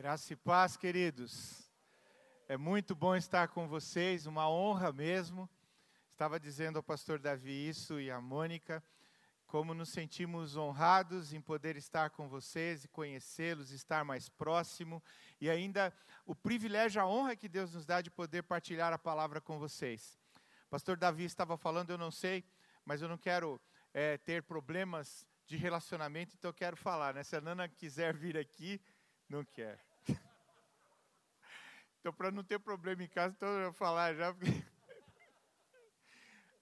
Graça e paz, queridos. É muito bom estar com vocês, uma honra mesmo. Estava dizendo ao pastor Davi isso e à Mônica, como nos sentimos honrados em poder estar com vocês e conhecê-los, estar mais próximo e ainda o privilégio, a honra que Deus nos dá de poder partilhar a palavra com vocês. Pastor Davi estava falando, eu não sei, mas eu não quero é, ter problemas de relacionamento, então eu quero falar, né? Se a Nana quiser vir aqui, não quer. Então, para não ter problema em casa, então eu vou falar já, porque.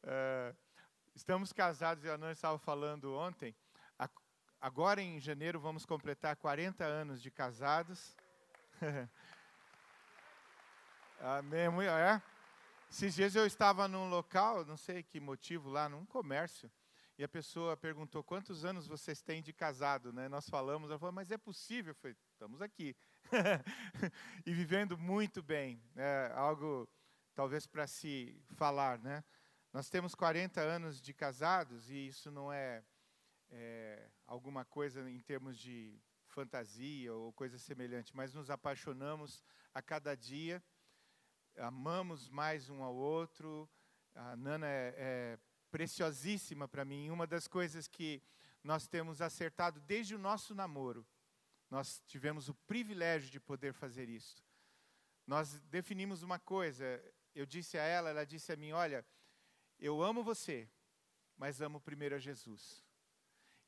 uh, estamos casados, e a Nana estava falando ontem. Agora, em janeiro, vamos completar 40 anos de casados. Amém. É. Esses dias eu estava num local, não sei que motivo lá, num comércio, e a pessoa perguntou quantos anos vocês têm de casado, né? Nós falamos, ela falou, mas é possível? Eu falei, estamos aqui. e vivendo muito bem, é algo talvez para se falar, né? Nós temos 40 anos de casados e isso não é, é alguma coisa em termos de fantasia ou coisa semelhante, mas nos apaixonamos a cada dia, amamos mais um ao outro. A Nana é, é preciosíssima para mim. Uma das coisas que nós temos acertado desde o nosso namoro, nós tivemos o privilégio de poder fazer isso. Nós definimos uma coisa, eu disse a ela, ela disse a mim: Olha, eu amo você, mas amo primeiro a Jesus.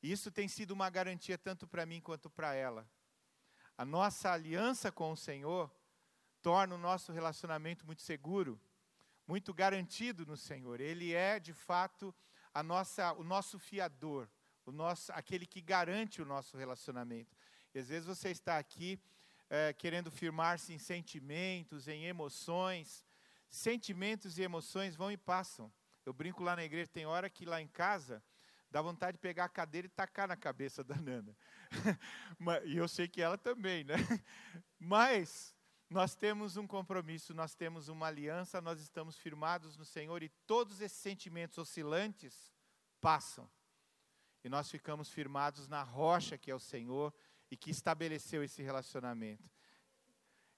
E isso tem sido uma garantia tanto para mim quanto para ela. A nossa aliança com o Senhor torna o nosso relacionamento muito seguro muito garantido no Senhor. Ele é, de fato, a nossa, o nosso fiador, o nosso, aquele que garante o nosso relacionamento. E às vezes você está aqui é, querendo firmar-se em sentimentos, em emoções. Sentimentos e emoções vão e passam. Eu brinco lá na igreja, tem hora que lá em casa dá vontade de pegar a cadeira e tacar na cabeça da Nana. e eu sei que ela também, né? Mas nós temos um compromisso, nós temos uma aliança, nós estamos firmados no Senhor e todos esses sentimentos oscilantes passam. E nós ficamos firmados na rocha que é o Senhor e que estabeleceu esse relacionamento.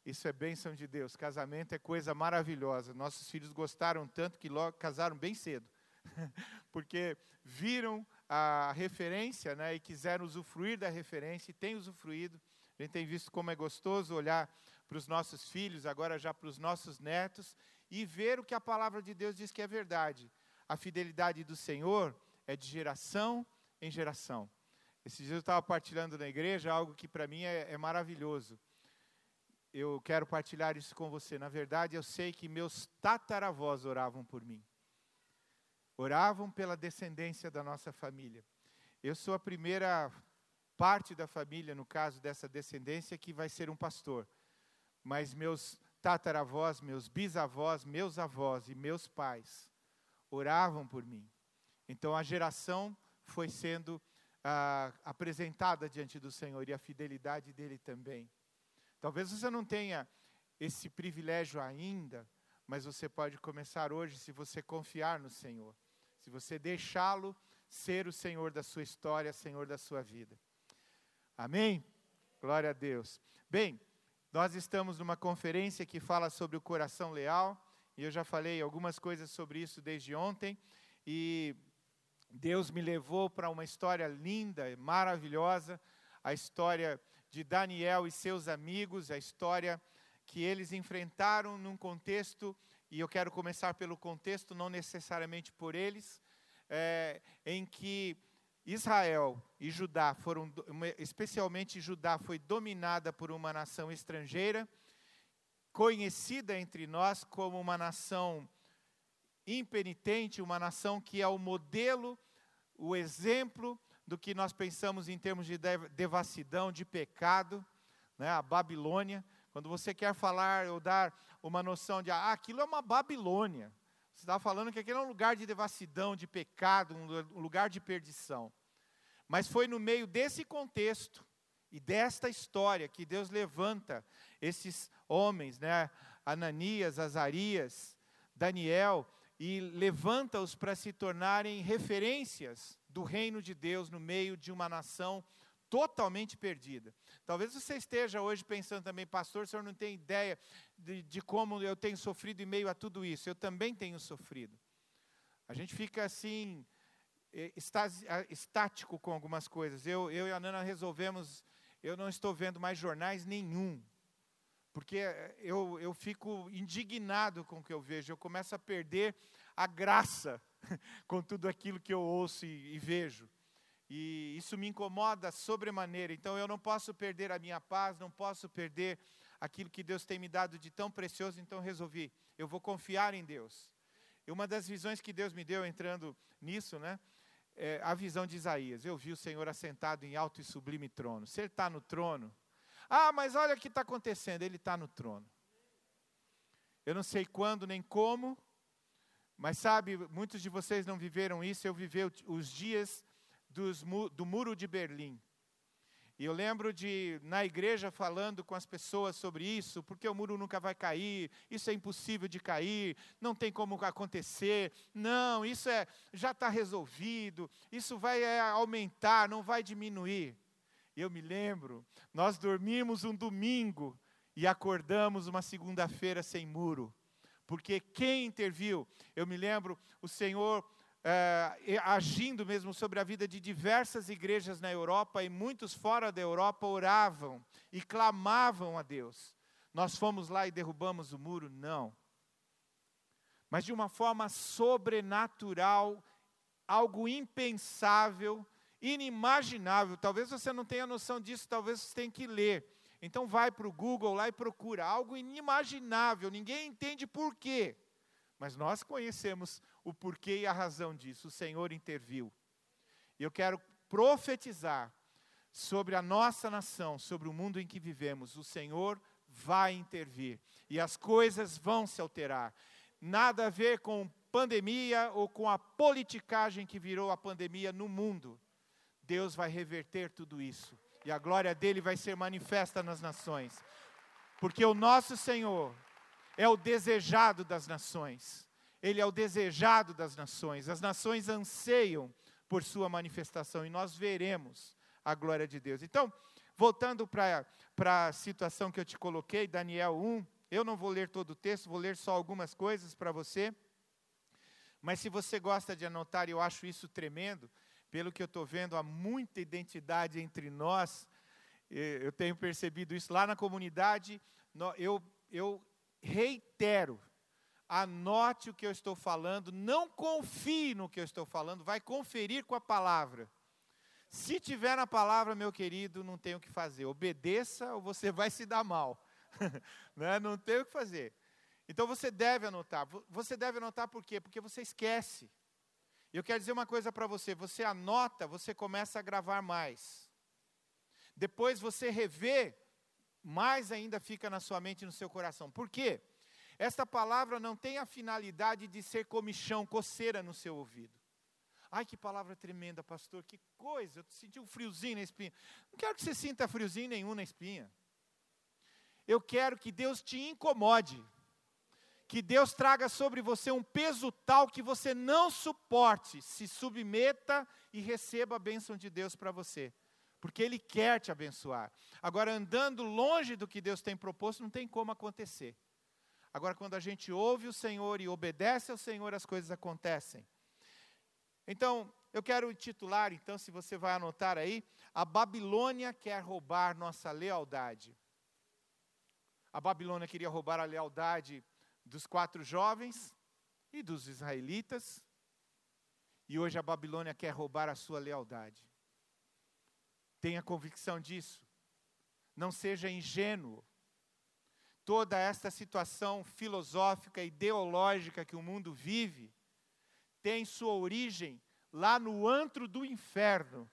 Isso é bênção de Deus. Casamento é coisa maravilhosa. Nossos filhos gostaram tanto que logo casaram bem cedo. Porque viram a referência né, e quiseram usufruir da referência e têm usufruído. A gente tem visto como é gostoso olhar para os nossos filhos, agora já para os nossos netos, e ver o que a palavra de Deus diz que é verdade. A fidelidade do Senhor é de geração em geração. Esses dias eu estava partilhando na igreja algo que para mim é, é maravilhoso. Eu quero partilhar isso com você. Na verdade, eu sei que meus tataravós oravam por mim. Oravam pela descendência da nossa família. Eu sou a primeira parte da família, no caso dessa descendência, que vai ser um pastor mas meus tataravós, meus bisavós, meus avós e meus pais oravam por mim. Então a geração foi sendo ah, apresentada diante do Senhor e a fidelidade dele também. Talvez você não tenha esse privilégio ainda, mas você pode começar hoje se você confiar no Senhor, se você deixá-lo ser o Senhor da sua história, Senhor da sua vida. Amém? Glória a Deus. Bem, nós estamos numa conferência que fala sobre o coração leal, e eu já falei algumas coisas sobre isso desde ontem, e Deus me levou para uma história linda, maravilhosa, a história de Daniel e seus amigos, a história que eles enfrentaram num contexto, e eu quero começar pelo contexto, não necessariamente por eles, é, em que Israel e Judá foram, especialmente Judá, foi dominada por uma nação estrangeira, conhecida entre nós como uma nação impenitente, uma nação que é o modelo, o exemplo do que nós pensamos em termos de devassidão, de pecado, né? a Babilônia. Quando você quer falar ou dar uma noção de, ah, aquilo é uma Babilônia, você estava falando que aquele é um lugar de devassidão, de pecado, um lugar de perdição. Mas foi no meio desse contexto e desta história que Deus levanta esses homens, né? Ananias, Azarias, Daniel, e levanta-os para se tornarem referências do reino de Deus no meio de uma nação totalmente perdida. Talvez você esteja hoje pensando também, pastor, o senhor não tem ideia de, de como eu tenho sofrido em meio a tudo isso. Eu também tenho sofrido. A gente fica assim, estático com algumas coisas. Eu, eu e a Nana resolvemos, eu não estou vendo mais jornais nenhum, porque eu, eu fico indignado com o que eu vejo, eu começo a perder a graça com tudo aquilo que eu ouço e, e vejo. E isso me incomoda sobremaneira. Então eu não posso perder a minha paz, não posso perder aquilo que Deus tem me dado de tão precioso. Então resolvi, eu vou confiar em Deus. E uma das visões que Deus me deu entrando nisso, né? É a visão de Isaías. Eu vi o Senhor assentado em alto e sublime trono. Se Ele está no trono, ah, mas olha o que está acontecendo. Ele está no trono. Eu não sei quando nem como, mas sabe, muitos de vocês não viveram isso. Eu vivi os dias dos, do muro de Berlim. E eu lembro de, na igreja, falando com as pessoas sobre isso, porque o muro nunca vai cair, isso é impossível de cair, não tem como acontecer, não, isso é, já está resolvido, isso vai é, aumentar, não vai diminuir. Eu me lembro, nós dormimos um domingo e acordamos uma segunda-feira sem muro, porque quem interviu? Eu me lembro, o Senhor é, agindo mesmo sobre a vida de diversas igrejas na Europa e muitos fora da Europa oravam e clamavam a Deus. Nós fomos lá e derrubamos o muro? Não. Mas de uma forma sobrenatural, algo impensável, inimaginável. Talvez você não tenha noção disso, talvez você tenha que ler. Então vai para o Google lá e procura algo inimaginável, ninguém entende por quê. Mas nós conhecemos o porquê e a razão disso. O Senhor interviu. Eu quero profetizar sobre a nossa nação, sobre o mundo em que vivemos. O Senhor vai intervir e as coisas vão se alterar. Nada a ver com pandemia ou com a politicagem que virou a pandemia no mundo. Deus vai reverter tudo isso e a glória dele vai ser manifesta nas nações. Porque o nosso Senhor é o desejado das nações. Ele é o desejado das nações. As nações anseiam por sua manifestação e nós veremos a glória de Deus. Então, voltando para a situação que eu te coloquei, Daniel 1, eu não vou ler todo o texto, vou ler só algumas coisas para você. Mas se você gosta de anotar, eu acho isso tremendo, pelo que eu estou vendo, há muita identidade entre nós. Eu tenho percebido isso lá na comunidade. Eu, eu reitero, anote o que eu estou falando, não confie no que eu estou falando, vai conferir com a palavra. Se tiver na palavra, meu querido, não tem o que fazer. Obedeça ou você vai se dar mal. né? Não tem o que fazer. Então você deve anotar. Você deve anotar por quê? Porque você esquece. Eu quero dizer uma coisa para você: você anota, você começa a gravar mais. Depois você revê, mais ainda fica na sua mente e no seu coração. Por quê? Esta palavra não tem a finalidade de ser comichão, coceira no seu ouvido. Ai, que palavra tremenda, pastor, que coisa, eu senti um friozinho na espinha. Não quero que você sinta friozinho nenhum na espinha. Eu quero que Deus te incomode. Que Deus traga sobre você um peso tal que você não suporte, se submeta e receba a bênção de Deus para você. Porque Ele quer te abençoar. Agora, andando longe do que Deus tem proposto, não tem como acontecer. Agora, quando a gente ouve o Senhor e obedece ao Senhor, as coisas acontecem. Então, eu quero titular, então, se você vai anotar aí, a Babilônia quer roubar nossa lealdade. A Babilônia queria roubar a lealdade dos quatro jovens e dos israelitas, e hoje a Babilônia quer roubar a sua lealdade. Tenha convicção disso. Não seja ingênuo toda esta situação filosófica, ideológica que o mundo vive, tem sua origem lá no antro do inferno.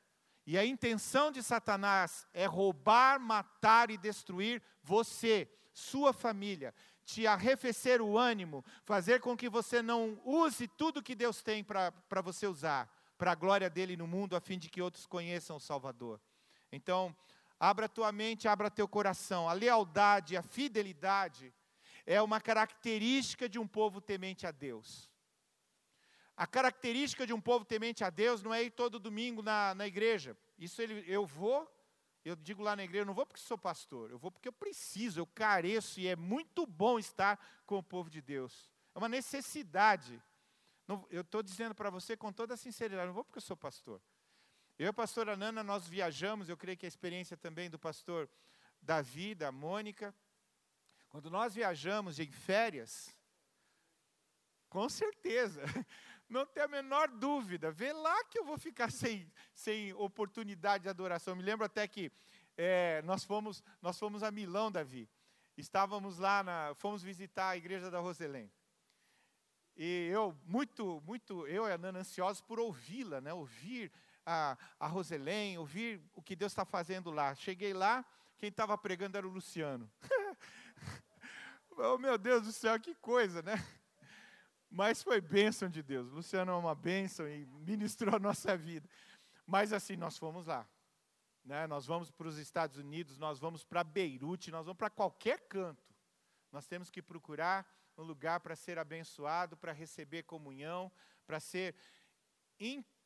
E a intenção de Satanás é roubar, matar e destruir você, sua família, te arrefecer o ânimo, fazer com que você não use tudo que Deus tem para você usar, para a glória dele no mundo, a fim de que outros conheçam o Salvador. Então, Abra tua mente, abra teu coração. A lealdade, a fidelidade é uma característica de um povo temente a Deus. A característica de um povo temente a Deus não é ir todo domingo na, na igreja. Isso ele, eu vou Eu digo lá na igreja, eu não vou porque sou pastor, eu vou porque eu preciso, eu careço e é muito bom estar com o povo de Deus. É uma necessidade. eu estou dizendo para você com toda a sinceridade, não vou porque eu sou pastor. Eu e a pastora Nana, nós viajamos, eu creio que a experiência também do pastor Davi, da Mônica. Quando nós viajamos em férias, com certeza, não tem a menor dúvida. Vê lá que eu vou ficar sem, sem oportunidade de adoração. Me lembro até que é, nós, fomos, nós fomos a Milão, Davi. Estávamos lá, na, fomos visitar a igreja da Roselém. E eu, muito, muito, eu e a Nana ansiosos por ouvi-la, né? ouvir a, a Roselém, ouvir o que Deus está fazendo lá. Cheguei lá, quem estava pregando era o Luciano. oh, meu Deus do céu, que coisa, né? Mas foi bênção de Deus. Luciano é uma bênção e ministrou a nossa vida. Mas assim, nós fomos lá. Né? Nós vamos para os Estados Unidos, nós vamos para Beirute, nós vamos para qualquer canto. Nós temos que procurar um lugar para ser abençoado, para receber comunhão, para ser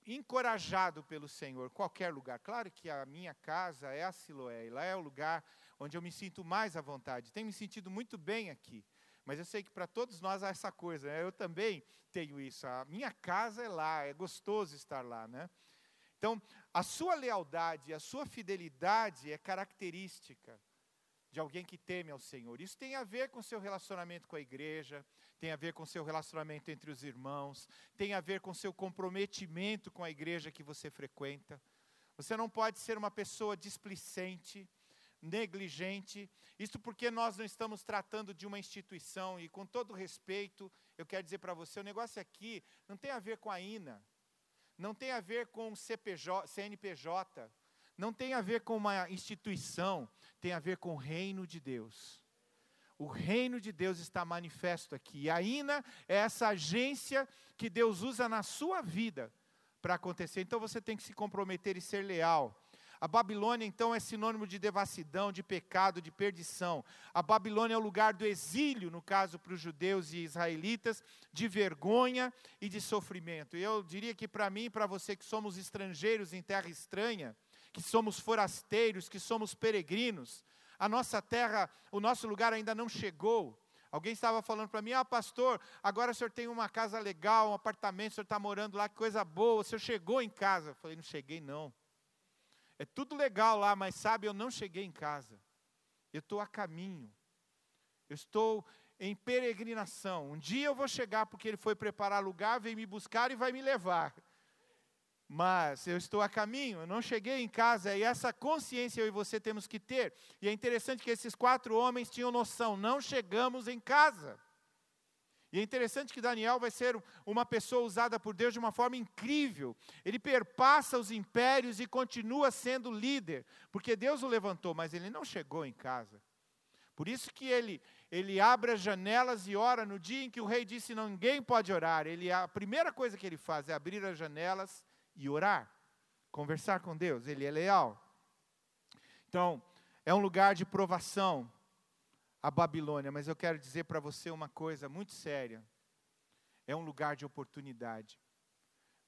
encorajado pelo Senhor, qualquer lugar. Claro que a minha casa é a Siloé, lá é o lugar onde eu me sinto mais à vontade. Tenho me sentido muito bem aqui. Mas eu sei que para todos nós há essa coisa, né? eu também tenho isso. A minha casa é lá, é gostoso estar lá, né? Então, a sua lealdade, a sua fidelidade é característica de alguém que teme ao Senhor. Isso tem a ver com seu relacionamento com a igreja, tem a ver com seu relacionamento entre os irmãos, tem a ver com seu comprometimento com a igreja que você frequenta. Você não pode ser uma pessoa displicente, negligente. Isso porque nós não estamos tratando de uma instituição e com todo respeito, eu quero dizer para você, o negócio aqui não tem a ver com a INA, não tem a ver com CPJ, CNPJ, não tem a ver com uma instituição, tem a ver com o reino de Deus. O reino de Deus está manifesto aqui. E a INA é essa agência que Deus usa na sua vida para acontecer. Então você tem que se comprometer e ser leal. A Babilônia, então, é sinônimo de devassidão, de pecado, de perdição. A Babilônia é o lugar do exílio, no caso para os judeus e israelitas, de vergonha e de sofrimento. E eu diria que para mim e para você que somos estrangeiros em terra estranha, que somos forasteiros, que somos peregrinos, a nossa terra, o nosso lugar ainda não chegou. Alguém estava falando para mim, ah, pastor, agora o senhor tem uma casa legal, um apartamento, o senhor está morando lá, que coisa boa, o senhor chegou em casa. Eu falei, não cheguei não. É tudo legal lá, mas sabe, eu não cheguei em casa. Eu estou a caminho. Eu estou em peregrinação. Um dia eu vou chegar porque ele foi preparar lugar, vem me buscar e vai me levar. Mas eu estou a caminho, eu não cheguei em casa, e essa consciência eu e você temos que ter. E é interessante que esses quatro homens tinham noção: não chegamos em casa. E é interessante que Daniel vai ser uma pessoa usada por Deus de uma forma incrível. Ele perpassa os impérios e continua sendo líder, porque Deus o levantou, mas ele não chegou em casa. Por isso que ele, ele abre as janelas e ora no dia em que o rei disse: ninguém pode orar. Ele, a primeira coisa que ele faz é abrir as janelas e orar, conversar com Deus. Ele é leal. Então, é um lugar de provação, a Babilônia, mas eu quero dizer para você uma coisa muito séria. É um lugar de oportunidade.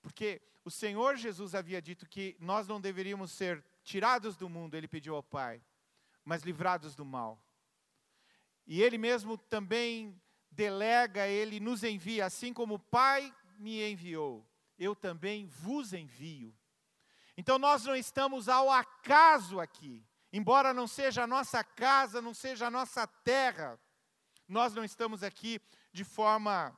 Porque o Senhor Jesus havia dito que nós não deveríamos ser tirados do mundo, ele pediu ao Pai, mas livrados do mal. E ele mesmo também delega, ele nos envia, assim como o Pai me enviou, eu também vos envio. Então nós não estamos ao acaso aqui. Embora não seja a nossa casa, não seja a nossa terra, nós não estamos aqui de forma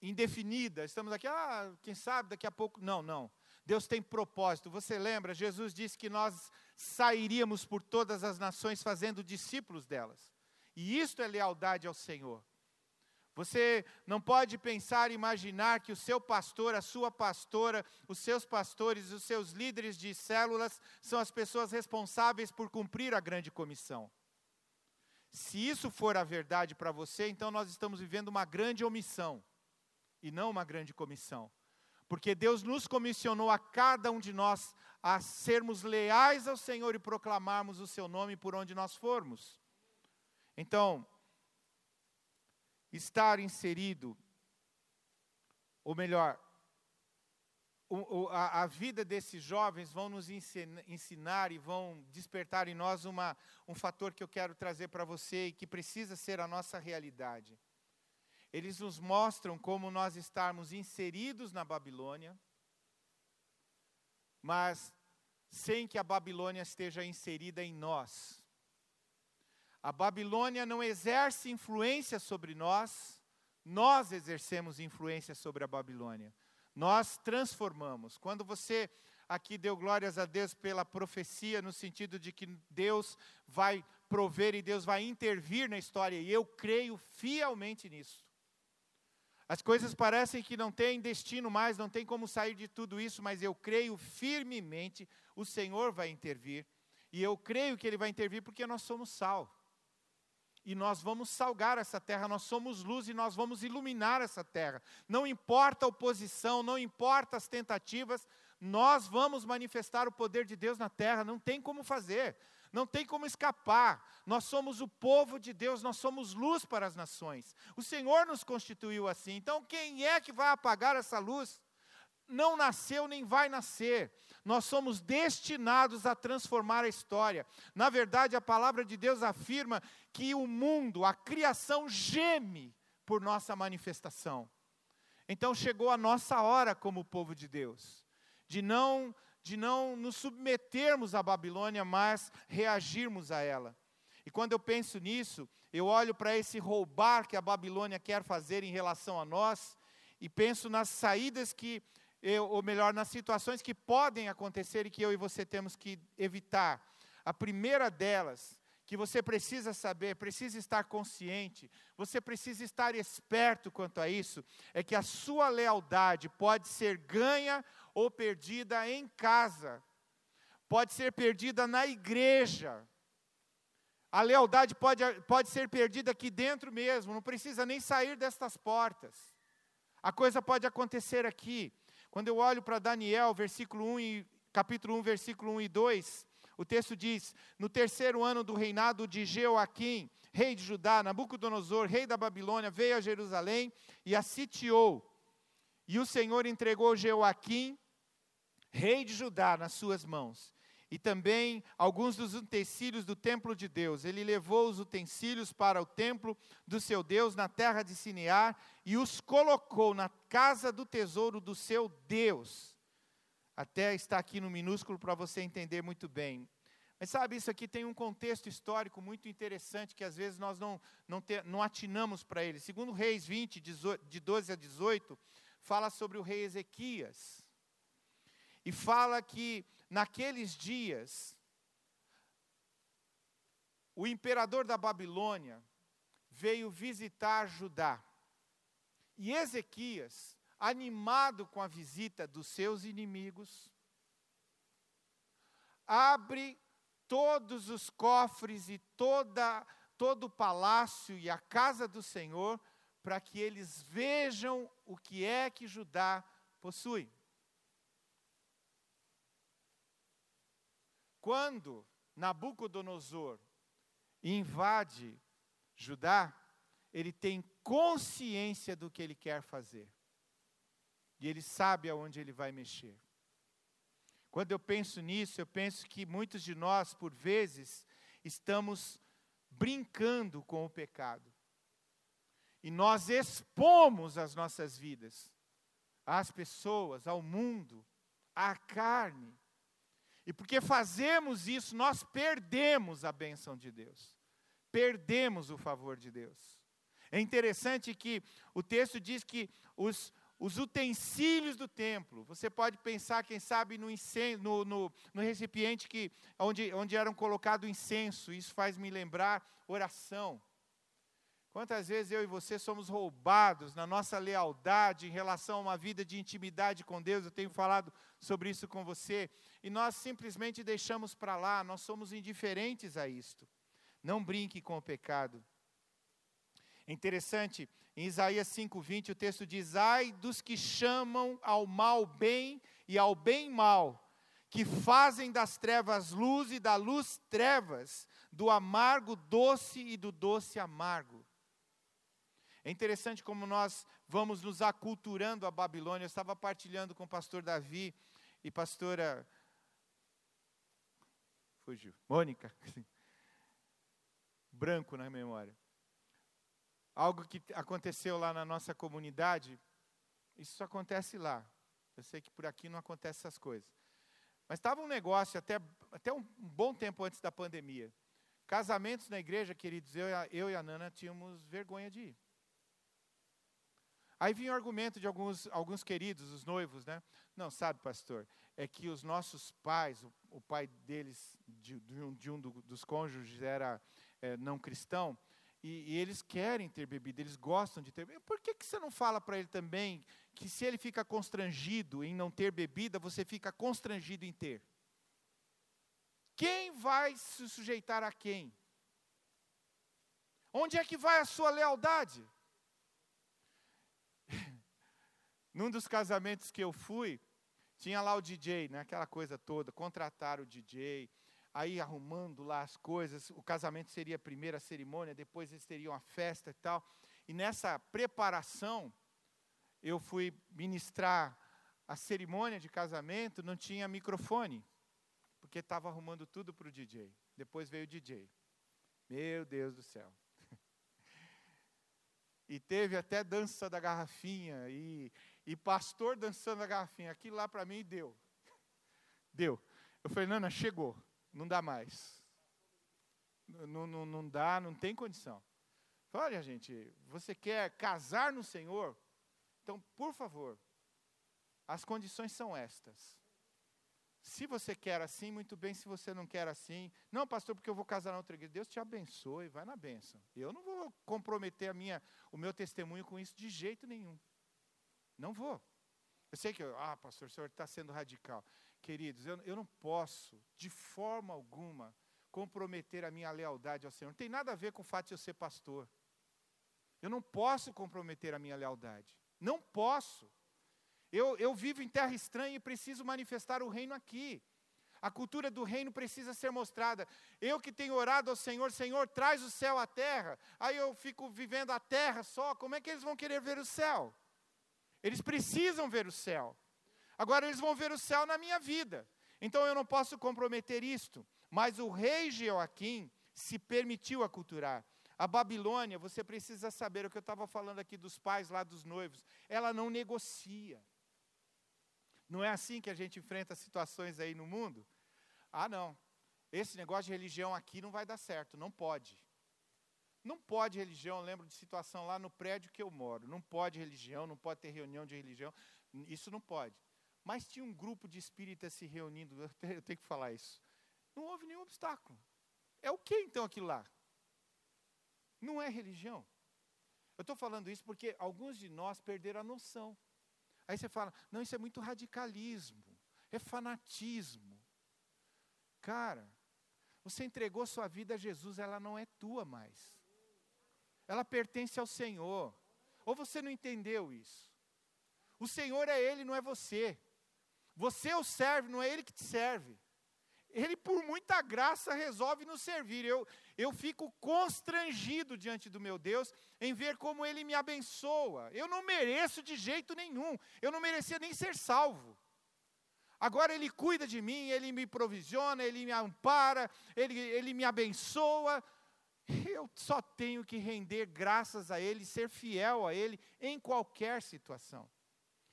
indefinida. Estamos aqui, ah, quem sabe daqui a pouco. Não, não. Deus tem propósito. Você lembra? Jesus disse que nós sairíamos por todas as nações fazendo discípulos delas. E isto é lealdade ao Senhor. Você não pode pensar e imaginar que o seu pastor, a sua pastora, os seus pastores, os seus líderes de células são as pessoas responsáveis por cumprir a grande comissão. Se isso for a verdade para você, então nós estamos vivendo uma grande omissão e não uma grande comissão. Porque Deus nos comissionou a cada um de nós a sermos leais ao Senhor e proclamarmos o seu nome por onde nós formos. Então, estar inserido, ou melhor, a, vida desses jovens vão nos ensinar, ensinar e vão despertar em nós uma, um fator que eu quero trazer para você e que precisa ser a nossa realidade. Eles nos mostram como nós estarmos inseridos na Babilônia, mas sem que a Babilônia esteja inserida em nós. A Babilônia não exerce influência sobre nós, nós exercemos influência sobre a Babilônia. Nós transformamos. Quando você aqui deu glórias a Deus pela profecia, no sentido de que Deus vai prover e Deus vai intervir na história, e eu creio fielmente nisso. As coisas parecem que não têm destino mais, não tem como sair de tudo isso, mas eu creio firmemente o Senhor vai intervir. E eu creio que Ele vai intervir porque nós somos sal. E nós vamos salgar essa terra, nós somos luz e nós vamos iluminar essa terra. Não importa a oposição, não importa as tentativas, nós vamos manifestar o poder de Deus na terra, não tem como fazer não tem como escapar. Nós somos o povo de Deus, nós somos luz para as nações. O Senhor nos constituiu assim. Então, quem é que vai apagar essa luz? Não nasceu nem vai nascer. Nós somos destinados a transformar a história. Na verdade, a palavra de Deus afirma que o mundo, a criação, geme por nossa manifestação. Então chegou a nossa hora como povo de Deus, de não de não nos submetermos à Babilônia, mas reagirmos a ela. E quando eu penso nisso, eu olho para esse roubar que a Babilônia quer fazer em relação a nós, e penso nas saídas que, eu, ou melhor, nas situações que podem acontecer e que eu e você temos que evitar. A primeira delas, que você precisa saber, precisa estar consciente, você precisa estar esperto quanto a isso, é que a sua lealdade pode ser ganha ou perdida em casa, pode ser perdida na igreja. A lealdade pode, pode ser perdida aqui dentro mesmo, não precisa nem sair destas portas. A coisa pode acontecer aqui. Quando eu olho para Daniel, versículo 1 e, capítulo 1, versículo 1 e 2, o texto diz: No terceiro ano do reinado de Jeoaquim, rei de Judá, Nabucodonosor, rei da Babilônia, veio a Jerusalém e a sitiou. E o Senhor entregou Jeoaquim rei de Judá, nas suas mãos. E também alguns dos utensílios do templo de Deus. Ele levou os utensílios para o templo do seu Deus na terra de Sinear e os colocou na casa do tesouro do seu Deus. Até está aqui no minúsculo para você entender muito bem. Mas sabe, isso aqui tem um contexto histórico muito interessante que às vezes nós não, não, te, não atinamos para ele. Segundo Reis 20, de 12 a 18, fala sobre o rei Ezequias e fala que naqueles dias o imperador da Babilônia veio visitar Judá. E Ezequias, animado com a visita dos seus inimigos, abre todos os cofres e toda, todo o palácio e a casa do Senhor para que eles vejam o que é que Judá possui. Quando Nabucodonosor invade Judá, ele tem consciência do que ele quer fazer. E ele sabe aonde ele vai mexer. Quando eu penso nisso, eu penso que muitos de nós, por vezes, estamos brincando com o pecado. E nós expomos as nossas vidas às pessoas, ao mundo, à carne, e porque fazemos isso, nós perdemos a bênção de Deus, perdemos o favor de Deus. É interessante que o texto diz que os, os utensílios do templo, você pode pensar, quem sabe, no, incenso, no, no, no recipiente que, onde, onde eram colocado incenso, isso faz me lembrar oração. Quantas vezes eu e você somos roubados na nossa lealdade em relação a uma vida de intimidade com Deus? Eu tenho falado sobre isso com você. E nós simplesmente deixamos para lá, nós somos indiferentes a isto. Não brinque com o pecado. É interessante, em Isaías 5,20 o texto diz: Ai dos que chamam ao mal bem e ao bem mal, que fazem das trevas luz e da luz trevas, do amargo doce e do doce amargo. É interessante como nós vamos nos aculturando a Babilônia. Eu estava partilhando com o pastor Davi e pastora. Fugiu. Mônica. Branco na memória. Algo que aconteceu lá na nossa comunidade, isso acontece lá. Eu sei que por aqui não acontece essas coisas. Mas estava um negócio até, até um bom tempo antes da pandemia. Casamentos na igreja, queridos, eu, eu e a Nana tínhamos vergonha de ir. Aí vinha o argumento de alguns, alguns queridos, os noivos, né? Não, sabe, pastor, é que os nossos pais, o, o pai deles, de, de, um, de um do, dos cônjuges, era é, não cristão, e, e, eles querem ter bebida, eles gostam de ter bebida. Por que, que você não fala para ele também que se ele fica constrangido em não ter bebida, você fica constrangido em ter? Quem vai se sujeitar a quem? Onde é que vai a sua lealdade? Num dos casamentos que eu fui, tinha lá o DJ, né, aquela coisa toda, contrataram o DJ, aí arrumando lá as coisas, o casamento seria a primeira cerimônia, depois eles teriam a festa e tal. E nessa preparação, eu fui ministrar a cerimônia de casamento, não tinha microfone, porque estava arrumando tudo para o DJ. Depois veio o DJ. Meu Deus do céu. E teve até dança da garrafinha, e, e pastor dançando a garrafinha. Aquilo lá para mim deu. Deu. Eu falei, Nana, chegou não dá mais. Não, não, não dá, não tem condição. Olha, gente, você quer casar no Senhor? Então, por favor, as condições são estas. Se você quer assim, muito bem. Se você não quer assim, não, pastor, porque eu vou casar na outra igreja. Deus te abençoe, vai na bênção. Eu não vou comprometer a minha, o meu testemunho com isso de jeito nenhum. Não vou. Eu sei que, ah, pastor, o senhor está sendo radical. Queridos, eu, eu não posso, de forma alguma, comprometer a minha lealdade ao Senhor. Não tem nada a ver com o fato de eu ser pastor. Eu não posso comprometer a minha lealdade. Não posso. Eu, eu vivo em terra estranha e preciso manifestar o reino aqui. A cultura do reino precisa ser mostrada. Eu que tenho orado ao Senhor, Senhor, traz o céu à terra. Aí eu fico vivendo a terra só. Como é que eles vão querer ver o céu? Eles precisam ver o céu. Agora eles vão ver o céu na minha vida. Então eu não posso comprometer isto. Mas o rei Joaquim se permitiu aculturar. A Babilônia, você precisa saber o que eu estava falando aqui dos pais lá dos noivos, ela não negocia. Não é assim que a gente enfrenta situações aí no mundo? Ah, não. Esse negócio de religião aqui não vai dar certo, não pode. Não pode religião, lembro de situação lá no prédio que eu moro. Não pode religião, não pode ter reunião de religião. Isso não pode. Mas tinha um grupo de espíritas se reunindo, eu tenho que falar isso. Não houve nenhum obstáculo. É o que então aquilo lá? Não é religião. Eu estou falando isso porque alguns de nós perderam a noção. Aí você fala, não, isso é muito radicalismo, é fanatismo. Cara, você entregou sua vida a Jesus, ela não é tua mais. Ela pertence ao Senhor. Ou você não entendeu isso? O Senhor é Ele, não é você. Você o serve, não é ele que te serve. Ele, por muita graça, resolve nos servir. Eu, eu fico constrangido diante do meu Deus em ver como ele me abençoa. Eu não mereço de jeito nenhum. Eu não merecia nem ser salvo. Agora ele cuida de mim, ele me provisiona, ele me ampara, ele, ele me abençoa. Eu só tenho que render graças a ele, ser fiel a ele em qualquer situação.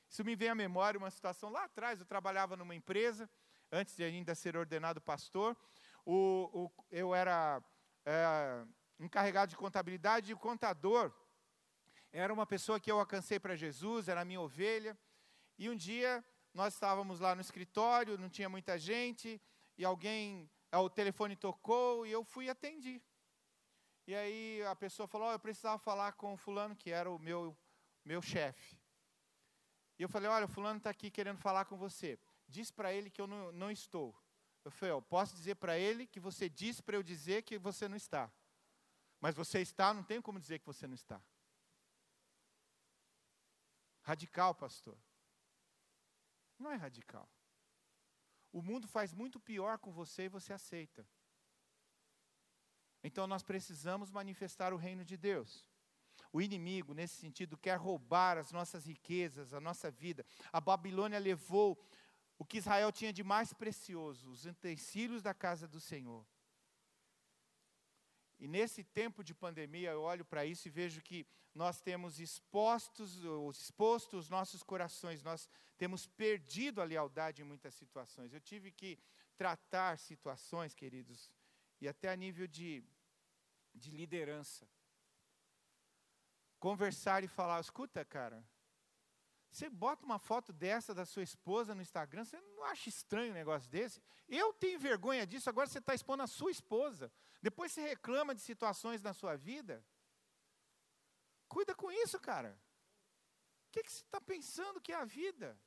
Isso me vem à memória uma situação lá atrás, eu trabalhava numa empresa, antes de ainda ser ordenado pastor, o, o, eu era é, encarregado de contabilidade e o contador era uma pessoa que eu alcancei para Jesus, era minha ovelha, e um dia nós estávamos lá no escritório, não tinha muita gente, e alguém, o telefone tocou e eu fui atendi. E aí a pessoa falou, oh, eu precisava falar com o fulano, que era o meu, meu chefe. E eu falei, olha, o fulano está aqui querendo falar com você. Diz para ele que eu não, não estou. Eu falei, eu posso dizer para ele que você disse para eu dizer que você não está. Mas você está, não tem como dizer que você não está. Radical, pastor. Não é radical. O mundo faz muito pior com você e você aceita. Então nós precisamos manifestar o reino de Deus. o inimigo, nesse sentido, quer roubar as nossas riquezas, a nossa vida. A Babilônia levou o que Israel tinha de mais precioso, os utensílios da casa do Senhor. E nesse tempo de pandemia, eu olho para isso e vejo que nós temos expostos, exposto os nossos corações, nós temos perdido a lealdade em muitas situações. Eu tive que tratar situações, queridos, e até a nível de, de liderança. Conversar e falar, escuta, cara, você bota uma foto dessa da sua esposa no Instagram, você não acha estranho um negócio desse? Eu tenho vergonha disso, agora você está expondo a sua esposa. Depois você reclama de situações na sua vida. Cuida com isso, cara. O que, que você está pensando que é a vida?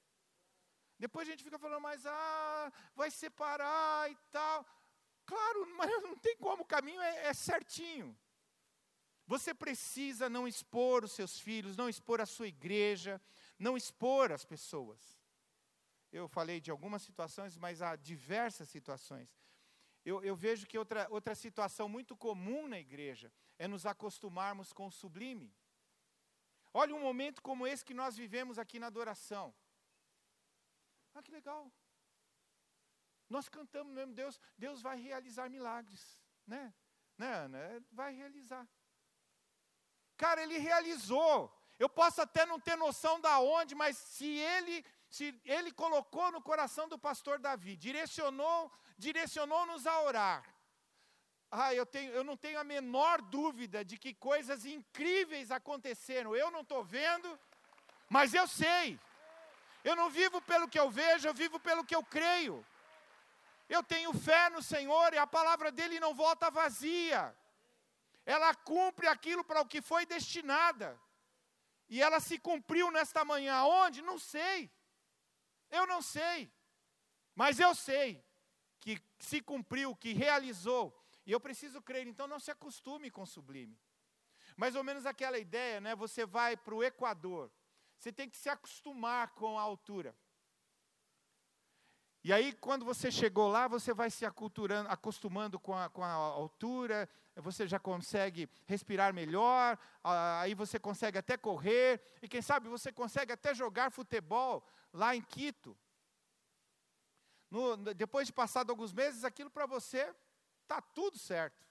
Depois a gente fica falando, mas ah, vai separar e tal. Claro, mas não tem como, o caminho é, é certinho. Você precisa não expor os seus filhos, não expor a sua igreja, não expor as pessoas. Eu falei de algumas situações, mas há diversas situações. Eu, eu, vejo que outra, outra situação muito comum na igreja é nos acostumarmos com o sublime. Olha um momento como esse que nós vivemos aqui na adoração. Ah, que legal. Nós cantamos mesmo, Deus, Deus vai realizar milagres, né? Né, Ana? É, vai realizar. Cara, ele realizou. Eu posso até não ter noção da onde, mas se ele se ele colocou no coração do pastor Davi, direcionou, direcionou-nos a orar. Ah, eu, tenho, eu não tenho a menor dúvida de que coisas incríveis aconteceram. Eu não estou vendo, mas eu sei. Eu não vivo pelo que eu vejo, eu vivo pelo que eu creio. Eu tenho fé no Senhor e a palavra dele não volta vazia. Ela cumpre aquilo para o que foi destinada. E ela se cumpriu nesta manhã. Onde? Não sei. Eu não sei. Mas eu sei que se cumpriu, que realizou. E eu preciso crer. Então não se acostume com o sublime. Mais ou menos aquela ideia, né? Você vai para o Equador. Você tem que se acostumar com a altura. E aí, quando você chegou lá, você vai se acostumando com a, com a altura, você já consegue respirar melhor, aí você consegue até correr, e quem sabe você consegue até jogar futebol lá em Quito. No, depois de passado alguns meses, aquilo para você está tudo certo.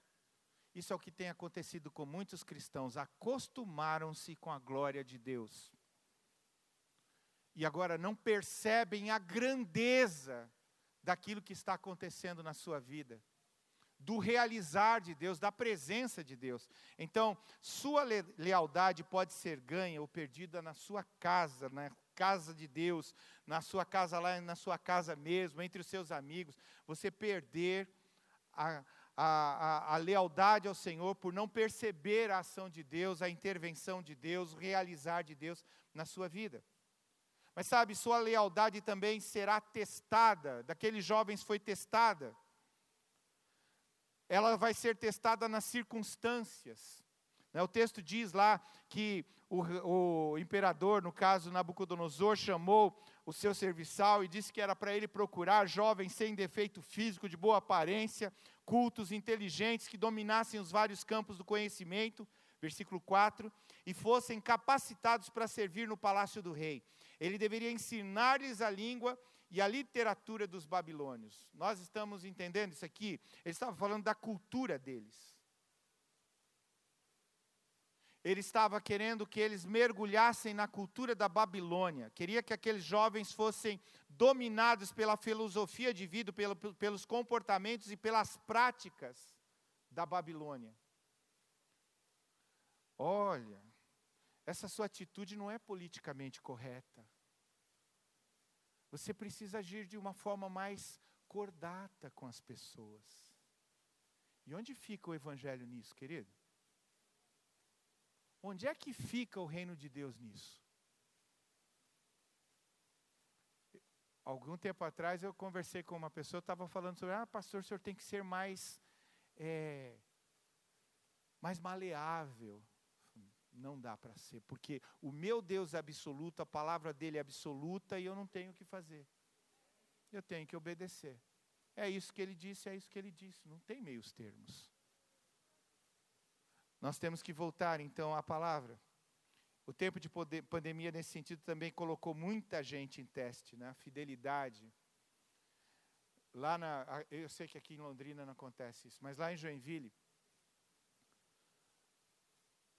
Isso é o que tem acontecido com muitos cristãos, acostumaram-se com a glória de Deus. E agora não percebem a grandeza daquilo que está acontecendo na sua vida do realizar de Deus, da presença de Deus. Então, sua lealdade pode ser ganha ou perdida na sua casa, na casa de Deus, na sua casa lá, na sua casa mesmo, entre os seus amigos. Você perder a, a, a, a lealdade ao Senhor por não perceber a ação de Deus, a intervenção de Deus, o realizar de Deus na sua vida. Mas sabe, sua lealdade também será testada, daqueles jovens foi testada ela vai ser testada nas circunstâncias. Né, o texto diz lá que o, o, imperador, no caso Nabucodonosor, chamou o seu serviçal e disse que era para ele procurar jovens sem defeito físico, de boa aparência, cultos, inteligentes, que dominassem os vários campos do conhecimento, versículo 4, e fossem capacitados para servir no palácio do rei. Ele deveria ensinar-lhes a língua e a literatura dos babilônios. Nós estamos entendendo isso aqui? Ele estava falando da cultura deles. Ele estava querendo que eles mergulhassem na cultura da Babilônia. Queria que aqueles jovens fossem dominados pela filosofia de vida, pelo, pelos comportamentos e pelas práticas da Babilônia. Olha, essa sua atitude não é politicamente correta. Você precisa agir de uma forma mais cordata com as pessoas. E onde fica o Evangelho nisso, querido? Onde é que fica o reino de Deus nisso? Algum tempo atrás eu conversei com uma pessoa, estava falando sobre, ah, pastor, o senhor tem que ser mais, é, mais maleável não dá para ser, porque o meu Deus é absoluto, a palavra dele é absoluta e eu não tenho o que fazer. Eu tenho que obedecer. É isso que ele disse, é isso que ele disse, não tem meios termos. Nós temos que voltar então à palavra. O tempo de pandemia, nesse sentido, também colocou muita gente em teste, né? Fidelidade. Lá na. Eu sei que aqui em Londrina não acontece isso, mas lá em Joinville,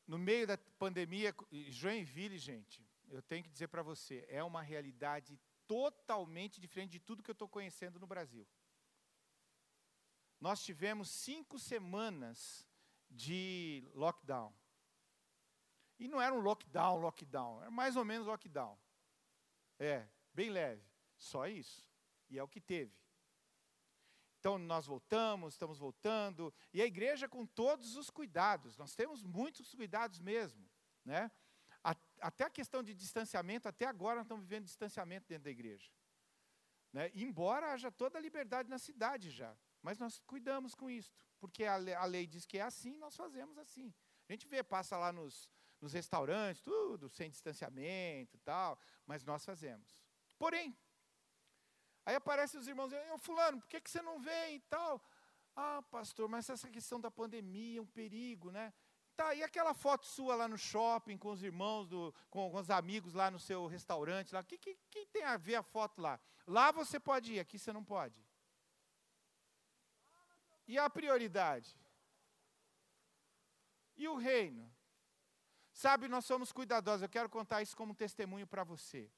no meio da pandemia, Joinville, gente, eu tenho que dizer para você, é uma realidade totalmente diferente de tudo que eu estou conhecendo no Brasil. Nós tivemos cinco semanas de lockdown. E não era um lockdown, lockdown, era mais ou menos lockdown. É, bem leve, só isso. E é o que teve. Então nós voltamos, estamos voltando, e a igreja com todos os cuidados, nós temos muitos cuidados mesmo, né? Até a questão de distanciamento, até agora nós estamos vivendo distanciamento dentro da igreja. Né? Embora haja toda a liberdade na cidade já, mas nós cuidamos com isto, porque a lei, a lei diz que é assim, nós fazemos assim. A gente vê, passa lá nos, nos restaurantes, tudo sem distanciamento e tal, mas nós fazemos. Porém, aí aparecem os irmãos, eu fulano, por que, que você não vem e tal? Ah, pastor, mas essa questão da pandemia é um perigo, né? Tá, e aquela foto sua lá no shopping, com os irmãos, do, com, com os amigos lá no seu restaurante, lá, o que, que, que tem a ver a foto lá? Lá você pode ir, aqui você não pode. E a prioridade? E o reino? Sabe, nós somos cuidadosos. Eu quero contar isso como testemunho para você.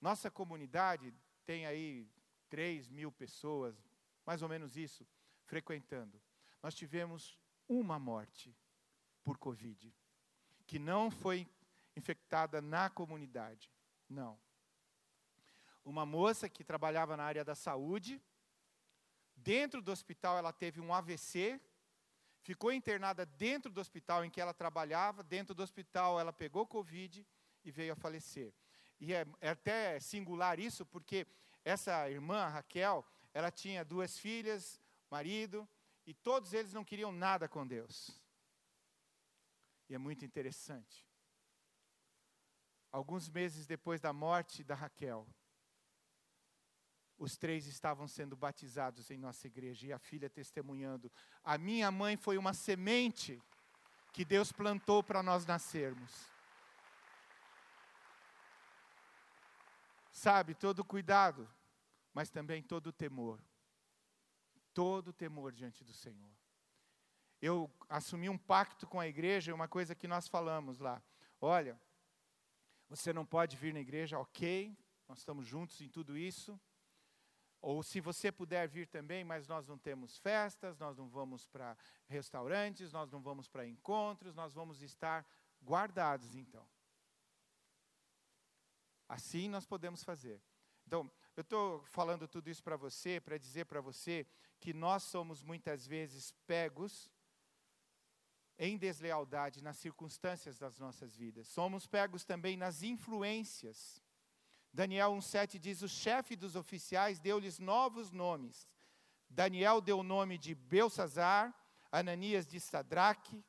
Nossa comunidade tem aí 3 mil pessoas, mais ou menos isso, frequentando. Nós tivemos uma morte por Covid, que não foi infectada na comunidade. Não. Uma moça que trabalhava na área da saúde, dentro do hospital ela teve um AVC, ficou internada dentro do hospital em que ela trabalhava, dentro do hospital ela pegou Covid e veio a falecer. E é, é até singular isso, porque essa irmã, Raquel, ela tinha duas filhas, marido, e todos eles não queriam nada com Deus. E é muito interessante. Alguns meses depois da morte da Raquel, os três estavam sendo batizados em nossa igreja e a filha testemunhando: a minha mãe foi uma semente que Deus plantou para nós nascermos. Sabe, todo cuidado, mas também todo temor. Todo temor diante do Senhor. Eu assumi um pacto com a igreja, uma coisa que nós falamos lá. Olha, você não pode vir na igreja, ok, nós estamos juntos em tudo isso ou se você puder vir também, mas nós não temos festas, nós não vamos para restaurantes, nós não vamos para encontros, nós vamos estar guardados então. Assim nós podemos fazer. Então, eu estou falando tudo isso para você, para dizer para você que nós somos muitas vezes pegos em deslealdade nas circunstâncias das nossas vidas. Somos pegos também nas influências Daniel 1,7 diz: O chefe dos oficiais deu-lhes novos nomes. Daniel deu o nome de Belsazar, Ananias de Sadraque,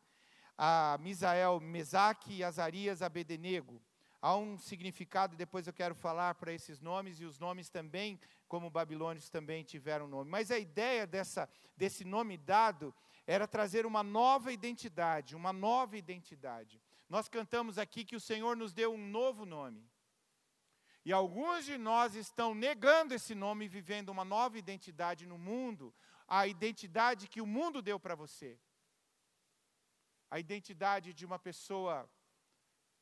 a Misael Mesaque e Azarias Abedenego. Há um significado, depois eu quero falar para esses nomes, e os nomes também, como babilônios, também tiveram nome. Mas a ideia dessa, desse nome dado era trazer uma nova identidade, uma nova identidade. Nós cantamos aqui que o Senhor nos deu um novo nome. E alguns de nós estão negando esse nome e vivendo uma nova identidade no mundo, a identidade que o mundo deu para você. A identidade de uma pessoa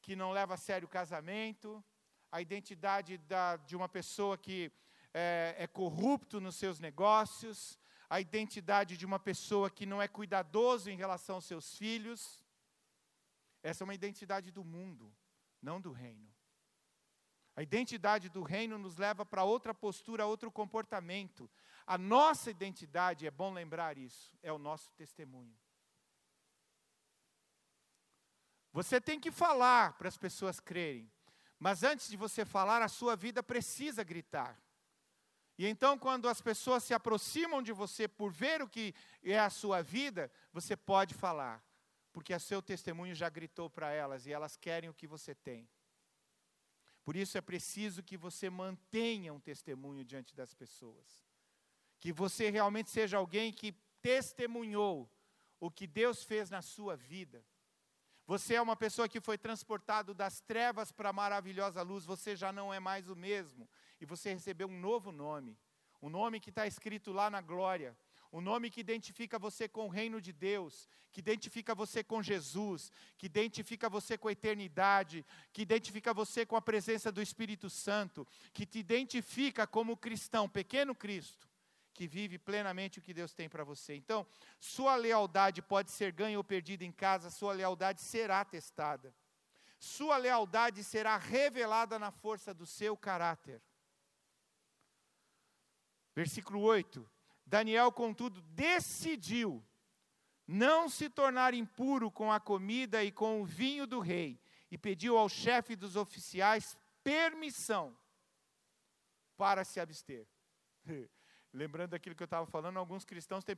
que não leva a sério o casamento, a identidade da, de uma pessoa que é, é corrupto nos seus negócios, a identidade de uma pessoa que não é cuidadoso em relação aos seus filhos. Essa é uma identidade do mundo, não do reino. A identidade do reino nos leva para outra postura, outro comportamento. A nossa identidade, é bom lembrar isso, é o nosso testemunho. Você tem que falar para as pessoas crerem, mas antes de você falar, a sua vida precisa gritar. E então, quando as pessoas se aproximam de você por ver o que é a sua vida, você pode falar, porque o seu testemunho já gritou para elas e elas querem o que você tem. Por isso é preciso que você mantenha um testemunho diante das pessoas. Que você realmente seja alguém que testemunhou o que Deus fez na sua vida. Você é uma pessoa que foi transportado das trevas para a maravilhosa luz, você já não é mais o mesmo. E você recebeu um novo nome, um nome que está escrito lá na glória, um nome que identifica você com o reino de Deus, que identifica você com Jesus, que identifica você com a eternidade, que identifica você com a presença do Espírito Santo, que te identifica como cristão, pequeno Cristo que vive plenamente o que Deus tem para você. Então, sua lealdade pode ser ganha ou perdida em casa, sua lealdade será testada. Sua lealdade será revelada na força do seu caráter. Versículo 8: Daniel, contudo, decidiu não se tornar impuro com a comida e com o vinho do rei, e pediu ao chefe dos oficiais permissão para se abster. Lembrando daquilo que eu estava falando, alguns cristãos têm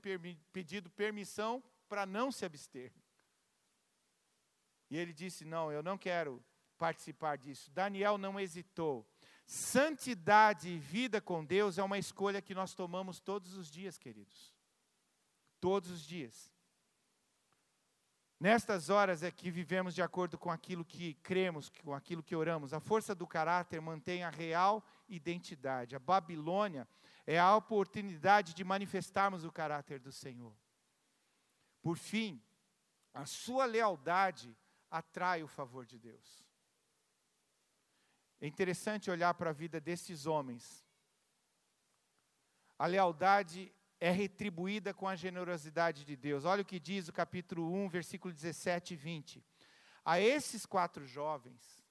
pedido permissão para não se abster. E ele disse: Não, eu não quero participar disso. Daniel não hesitou. Santidade e vida com Deus é uma escolha que nós tomamos todos os dias, queridos. Todos os dias. Nestas horas é que vivemos de acordo com aquilo que cremos, com aquilo que oramos. A força do caráter mantém a real identidade. A Babilônia é a oportunidade de manifestarmos o caráter do Senhor. Por fim, a sua lealdade atrai o favor de Deus. É interessante olhar para a vida desses homens. A lealdade é retribuída com a generosidade de Deus. Olha o que diz o capítulo 1, versículo 17 e 20. A esses quatro jovens,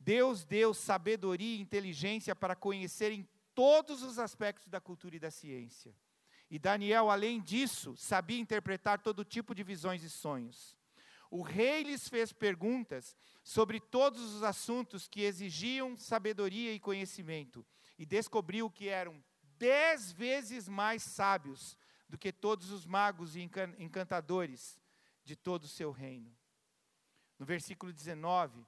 Deus deu sabedoria e inteligência para conhecerem todos os aspectos da cultura e da ciência. E Daniel, além disso, sabia interpretar todo tipo de visões e sonhos. O rei lhes fez perguntas sobre todos os assuntos que exigiam sabedoria e conhecimento, e descobriu que eram dez vezes mais sábios do que todos os magos e encantadores de todo o seu reino. No versículo 19,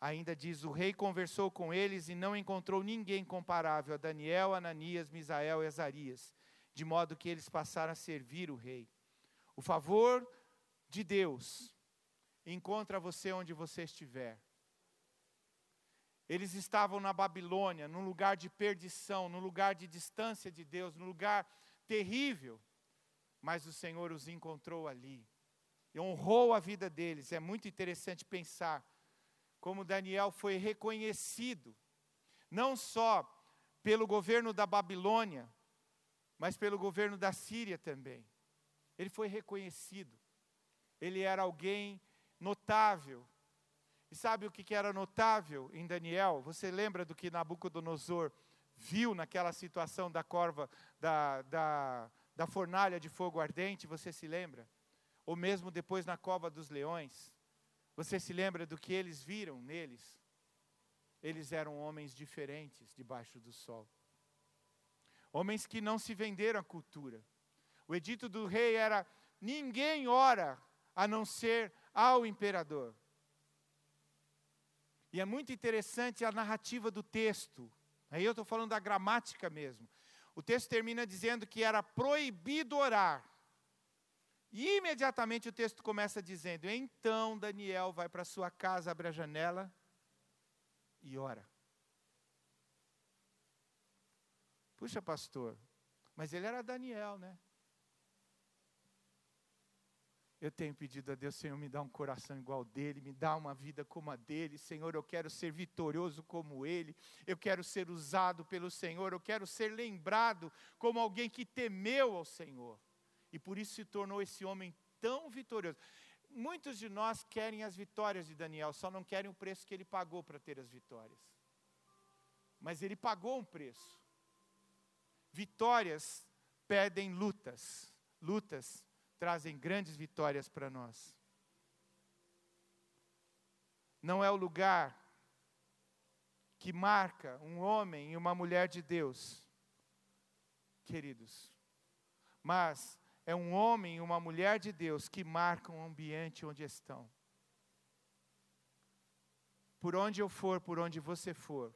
Ainda diz: O rei conversou com eles e não encontrou ninguém comparável a Daniel, Ananias, Misael e Azarias, de modo que eles passaram a servir o rei. O favor de Deus encontra você onde você estiver. Eles estavam na Babilônia, num lugar de perdição, num lugar de distância de Deus, num lugar terrível, mas o Senhor os encontrou ali e honrou a vida deles. É muito interessante pensar como Daniel foi reconhecido, não só pelo governo da Babilônia, mas pelo governo da Síria também. Ele foi reconhecido. Ele era alguém notável. E sabe o que era notável em Daniel? Você lembra do que Nabucodonosor viu naquela situação da corva, da, da, da fornalha de fogo ardente? Você se lembra? Ou mesmo depois na cova dos leões? Você se lembra do que eles viram neles? Eles eram homens diferentes debaixo do sol. Homens que não se venderam à cultura. O edito do rei era: ninguém ora a não ser ao imperador. E é muito interessante a narrativa do texto. Aí eu estou falando da gramática mesmo. O texto termina dizendo que era proibido orar e imediatamente o texto começa dizendo: Então Daniel vai para sua casa, abre a janela e ora. Puxa, pastor, mas ele era Daniel, né? Eu tenho pedido a Deus, Senhor, me dá um coração igual dele, me dá uma vida como a dele. Senhor, eu quero ser vitorioso como ele. Eu quero ser usado pelo Senhor. Eu quero ser lembrado como alguém que temeu ao Senhor e por isso se tornou esse homem tão vitorioso. Muitos de nós querem as vitórias de Daniel, só não querem o preço que ele pagou para ter as vitórias. Mas ele pagou um preço. Vitórias pedem lutas, lutas trazem grandes vitórias para nós. Não é o lugar que marca um homem e uma mulher de Deus, queridos, mas é um homem e uma mulher de Deus que marcam o ambiente onde estão. Por onde eu for, por onde você for,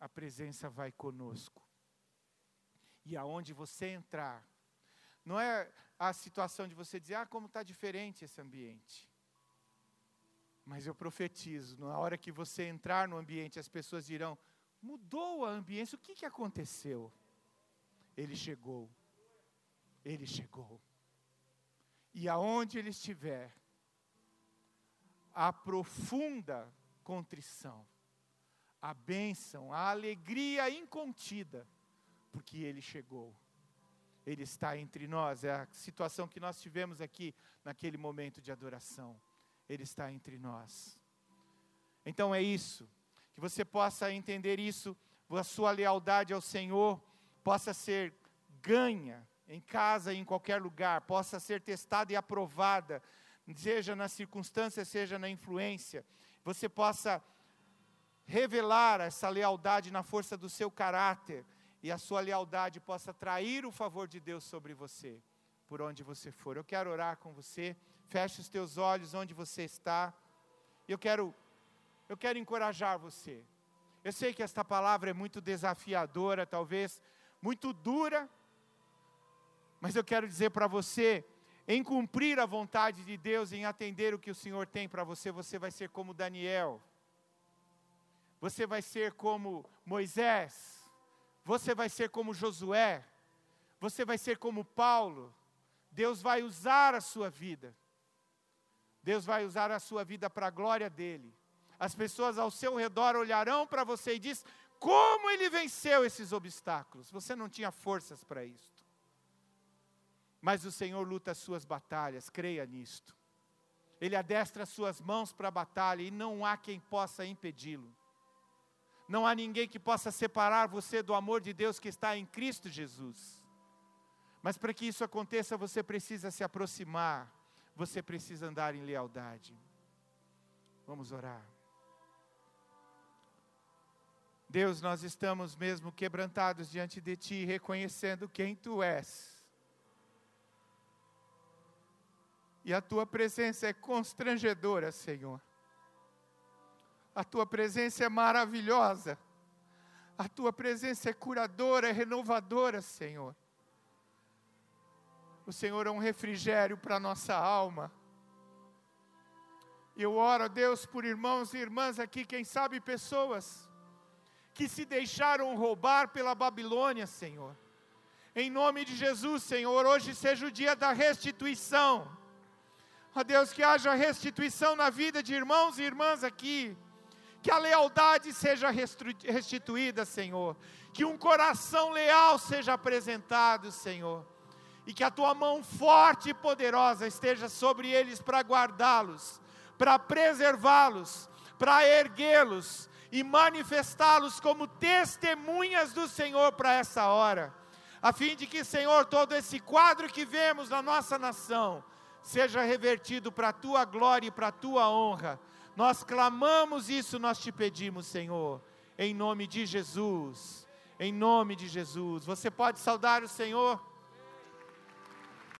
a presença vai conosco. E aonde você entrar, Não é a situação de você dizer, ah, como está diferente esse ambiente. Mas eu profetizo, na hora que você entrar no ambiente, as pessoas dirão: mudou a ambiência, o que, que aconteceu? Ele chegou. Ele chegou. E aonde ele estiver, a profunda contrição, a bênção, a alegria incontida, porque ele chegou. Ele está entre nós, é a situação que nós tivemos aqui naquele momento de adoração. Ele está entre nós. Então é isso, que você possa entender isso, a sua lealdade ao Senhor possa ser ganha em casa em qualquer lugar, possa ser testada e aprovada, seja na circunstância, seja na influência, você possa revelar essa lealdade na força do seu caráter e a sua lealdade possa trair o favor de Deus sobre você, por onde você for. Eu quero orar com você. Feche os teus olhos onde você está. Eu quero eu quero encorajar você. Eu sei que esta palavra é muito desafiadora, talvez muito dura, mas eu quero dizer para você, em cumprir a vontade de Deus, em atender o que o Senhor tem para você, você vai ser como Daniel. Você vai ser como Moisés. Você vai ser como Josué. Você vai ser como Paulo. Deus vai usar a sua vida. Deus vai usar a sua vida para a glória dele. As pessoas ao seu redor olharão para você e diz: "Como ele venceu esses obstáculos? Você não tinha forças para isso." Mas o Senhor luta as suas batalhas, creia nisto. Ele adestra as suas mãos para a batalha e não há quem possa impedi-lo. Não há ninguém que possa separar você do amor de Deus que está em Cristo Jesus. Mas para que isso aconteça, você precisa se aproximar, você precisa andar em lealdade. Vamos orar. Deus, nós estamos mesmo quebrantados diante de Ti, reconhecendo quem Tu és. E a Tua presença é constrangedora, Senhor. A tua presença é maravilhosa. A tua presença é curadora, é renovadora, Senhor. O Senhor é um refrigério para a nossa alma. Eu oro a Deus por irmãos e irmãs aqui, quem sabe pessoas que se deixaram roubar pela Babilônia, Senhor. Em nome de Jesus, Senhor, hoje seja o dia da restituição. Ó Deus, que haja restituição na vida de irmãos e irmãs aqui. Que a lealdade seja restituída, Senhor, que um coração leal seja apresentado, Senhor, e que a tua mão forte e poderosa esteja sobre eles para guardá-los, para preservá-los, para erguê-los e manifestá-los como testemunhas do Senhor para essa hora, a fim de que, Senhor, todo esse quadro que vemos na nossa nação seja revertido para a tua glória e para a tua honra nós clamamos isso, nós te pedimos, Senhor, em nome de Jesus. Em nome de Jesus. Você pode saudar o Senhor?